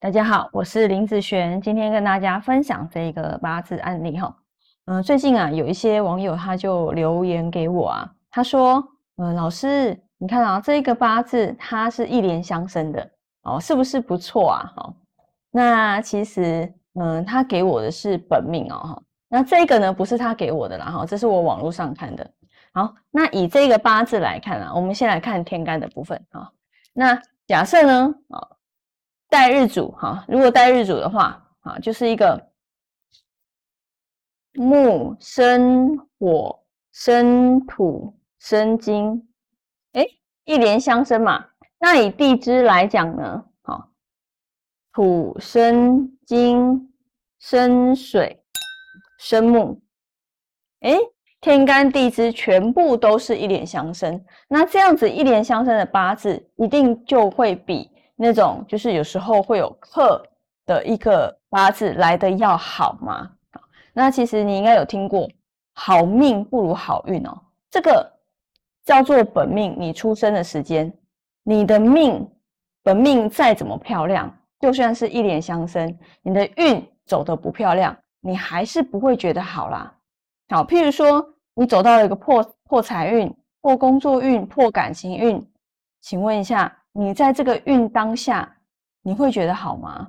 大家好，我是林子璇，今天跟大家分享这个八字案例哈。嗯，最近啊，有一些网友他就留言给我啊，他说，嗯，老师，你看啊，这个八字它是一连相生的哦，是不是不错啊？哈，那其实，嗯，他给我的是本命哦，哈，那这个呢，不是他给我的啦，哈，这是我网络上看的。好，那以这个八字来看啊，我们先来看天干的部分啊。那假设呢，啊。带日主哈，如果带日主的话啊，就是一个木生火生土生金，哎，一连相生嘛。那以地支来讲呢，好，土生金生水生木，哎，天干地支全部都是一连相生。那这样子一连相生的八字，一定就会比。那种就是有时候会有克的一个八字来的要好吗？那其实你应该有听过“好命不如好运”哦，这个叫做本命。你出生的时间，你的命本命再怎么漂亮，就算是一脸相生，你的运走的不漂亮，你还是不会觉得好啦。好，譬如说你走到了一个破破财运、破工作运、破感情运，请问一下。你在这个运当下，你会觉得好吗？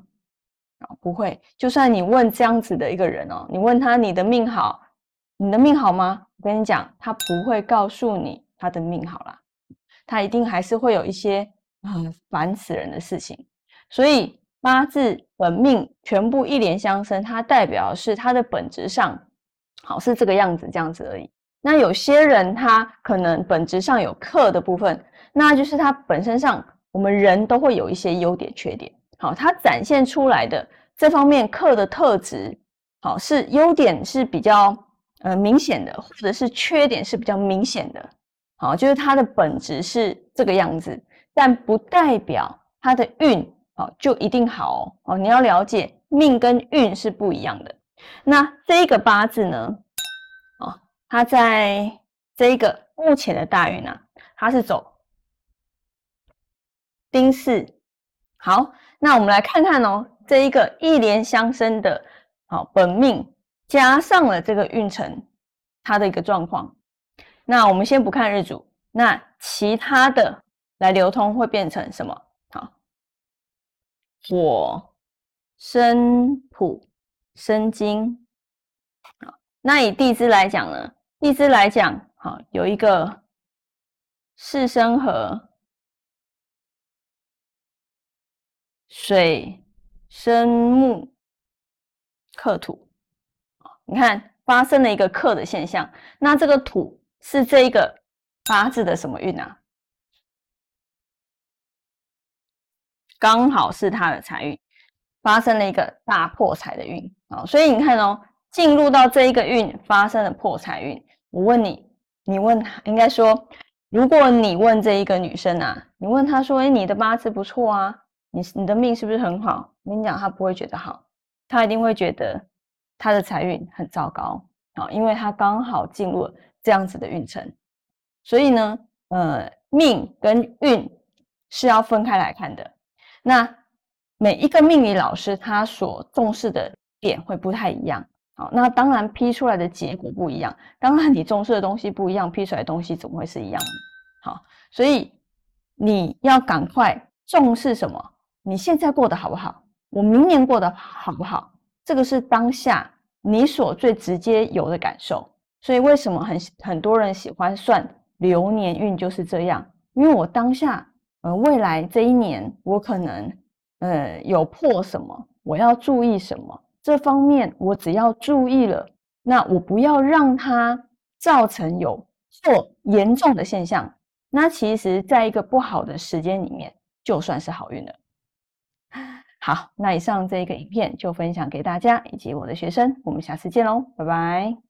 啊，不会。就算你问这样子的一个人哦，你问他你的命好，你的命好吗？我跟你讲，他不会告诉你他的命好啦，他一定还是会有一些很烦死人的事情。所以八字本命全部一连相生，它代表是它的本质上好是这个样子，这样子而已。那有些人他可能本质上有克的部分，那就是他本身上。我们人都会有一些优点、缺点，好，它展现出来的这方面克的特质，好是优点是比较呃明显的，或者是缺点是比较明显的，好，就是它的本质是这个样子，但不代表它的运好就一定好哦。你要了解命跟运是不一样的。那这一个八字呢，哦，它在这一个目前的大运呢，它是走。丁巳，好，那我们来看看哦，这一个一连相生的，好本命加上了这个运程，它的一个状况。那我们先不看日主，那其他的来流通会变成什么？好，火生土生金，好，那以地支来讲呢？地支来讲，好有一个四生合。水生木克土，你看发生了一个克的现象。那这个土是这一个八字的什么运啊？刚好是他的财运，发生了一个大破财的运啊。所以你看哦，进入到这一个运发生了破财运。我问你，你问他，应该说，如果你问这一个女生啊，你问她说：“哎，你的八字不错啊。”你你的命是不是很好？我跟你讲，他不会觉得好，他一定会觉得他的财运很糟糕啊，因为他刚好进入这样子的运程。所以呢，呃，命跟运是要分开来看的。那每一个命理老师他所重视的点会不太一样，好，那当然批出来的结果不一样。当然你重视的东西不一样，批出来的东西怎么会是一样的？好，所以你要赶快重视什么？你现在过得好不好？我明年过得好不好？这个是当下你所最直接有的感受。所以为什么很很多人喜欢算流年运就是这样？因为我当下呃未来这一年我可能呃有破什么，我要注意什么？这方面我只要注意了，那我不要让它造成有错严重的现象。那其实在一个不好的时间里面，就算是好运了。好，那以上这一个影片就分享给大家以及我的学生，我们下次见喽，拜拜。